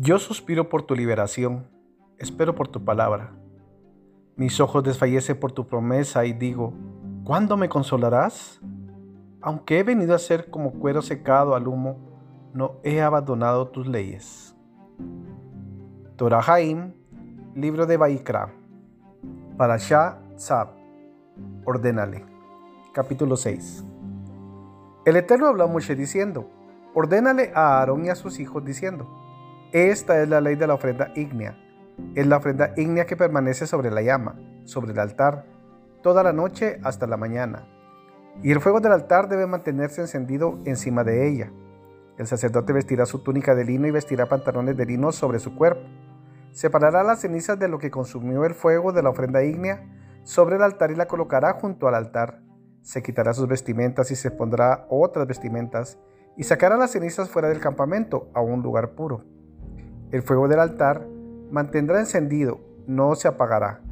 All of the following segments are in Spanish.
Yo suspiro por tu liberación, espero por tu palabra. Mis ojos desfallecen por tu promesa y digo, ¿cuándo me consolarás? Aunque he venido a ser como cuero secado al humo, no he abandonado tus leyes. Torahaim, libro de Baikra. Shah Tzab, ordénale. Capítulo 6. El Eterno habló a Moshe diciendo, ordénale a Aarón y a sus hijos diciendo, esta es la ley de la ofrenda ígnea. Es la ofrenda ígnea que permanece sobre la llama, sobre el altar, toda la noche hasta la mañana. Y el fuego del altar debe mantenerse encendido encima de ella. El sacerdote vestirá su túnica de lino y vestirá pantalones de lino sobre su cuerpo. Separará las cenizas de lo que consumió el fuego de la ofrenda ígnea sobre el altar y la colocará junto al altar. Se quitará sus vestimentas y se pondrá otras vestimentas y sacará las cenizas fuera del campamento a un lugar puro. El fuego del altar mantendrá encendido, no se apagará.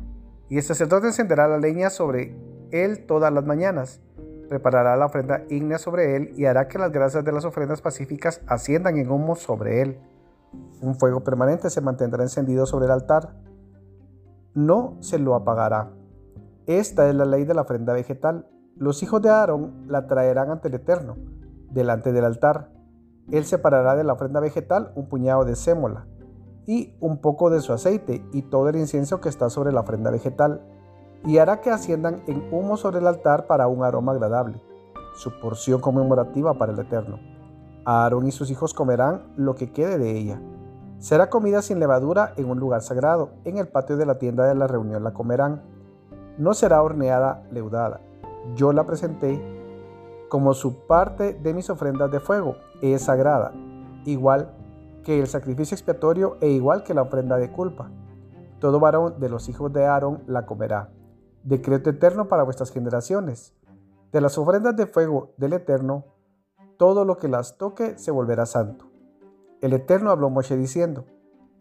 Y el sacerdote encenderá la leña sobre él todas las mañanas. Preparará la ofrenda ígnea sobre él y hará que las grasas de las ofrendas pacíficas asciendan en humo sobre él. Un fuego permanente se mantendrá encendido sobre el altar. No se lo apagará. Esta es la ley de la ofrenda vegetal. Los hijos de Aarón la traerán ante el Eterno, delante del altar. Él separará de la ofrenda vegetal un puñado de sémola y un poco de su aceite y todo el incienso que está sobre la ofrenda vegetal, y hará que asciendan en humo sobre el altar para un aroma agradable, su porción conmemorativa para el Eterno. Aarón y sus hijos comerán lo que quede de ella. Será comida sin levadura en un lugar sagrado, en el patio de la tienda de la reunión la comerán. No será horneada leudada. Yo la presenté como su parte de mis ofrendas de fuego, es sagrada, igual que el sacrificio expiatorio e igual que la ofrenda de culpa. Todo varón de los hijos de Aarón la comerá. Decreto eterno para vuestras generaciones. De las ofrendas de fuego del Eterno, todo lo que las toque se volverá santo. El Eterno habló a Moshe diciendo,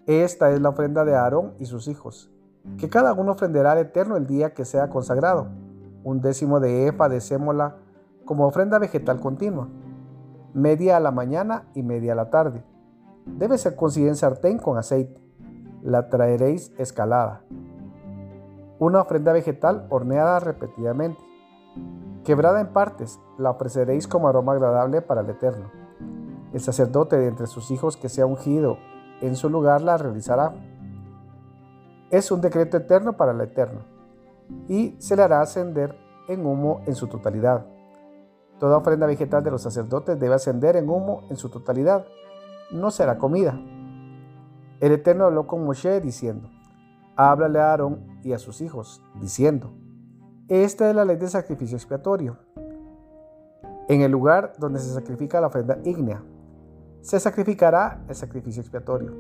Esta es la ofrenda de Aarón y sus hijos, que cada uno ofrenderá al Eterno el día que sea consagrado, un décimo de efa de sémola como ofrenda vegetal continua, media a la mañana y media a la tarde. Debe ser cocida en sartén con aceite. La traeréis escalada. Una ofrenda vegetal horneada repetidamente. Quebrada en partes, la ofreceréis como aroma agradable para el Eterno. El sacerdote de entre sus hijos que sea ungido en su lugar la realizará. Es un decreto eterno para el Eterno, y se le hará ascender en humo en su totalidad. Toda ofrenda vegetal de los sacerdotes debe ascender en humo en su totalidad. No será comida. El Eterno habló con Moshe diciendo, Háblale a Aarón y a sus hijos, diciendo, Esta es la ley del sacrificio expiatorio. En el lugar donde se sacrifica la ofrenda ígnea, se sacrificará el sacrificio expiatorio.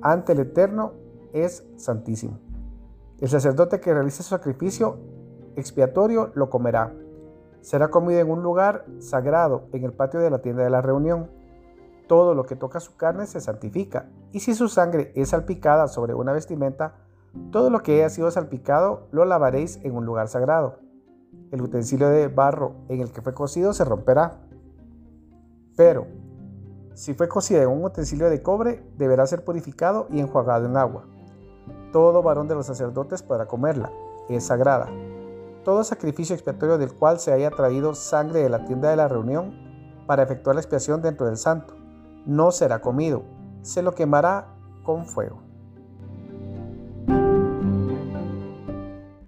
Ante el Eterno es santísimo. El sacerdote que realice su sacrificio expiatorio lo comerá será comida en un lugar sagrado, en el patio de la tienda de la reunión. Todo lo que toca su carne se santifica, y si su sangre es salpicada sobre una vestimenta, todo lo que haya sido salpicado lo lavaréis en un lugar sagrado. El utensilio de barro en el que fue cocido se romperá. Pero, si fue cocida en un utensilio de cobre, deberá ser purificado y enjuagado en agua. Todo varón de los sacerdotes podrá comerla, es sagrada todo sacrificio expiatorio del cual se haya traído sangre de la tienda de la reunión para efectuar la expiación dentro del santo, no será comido, se lo quemará con fuego.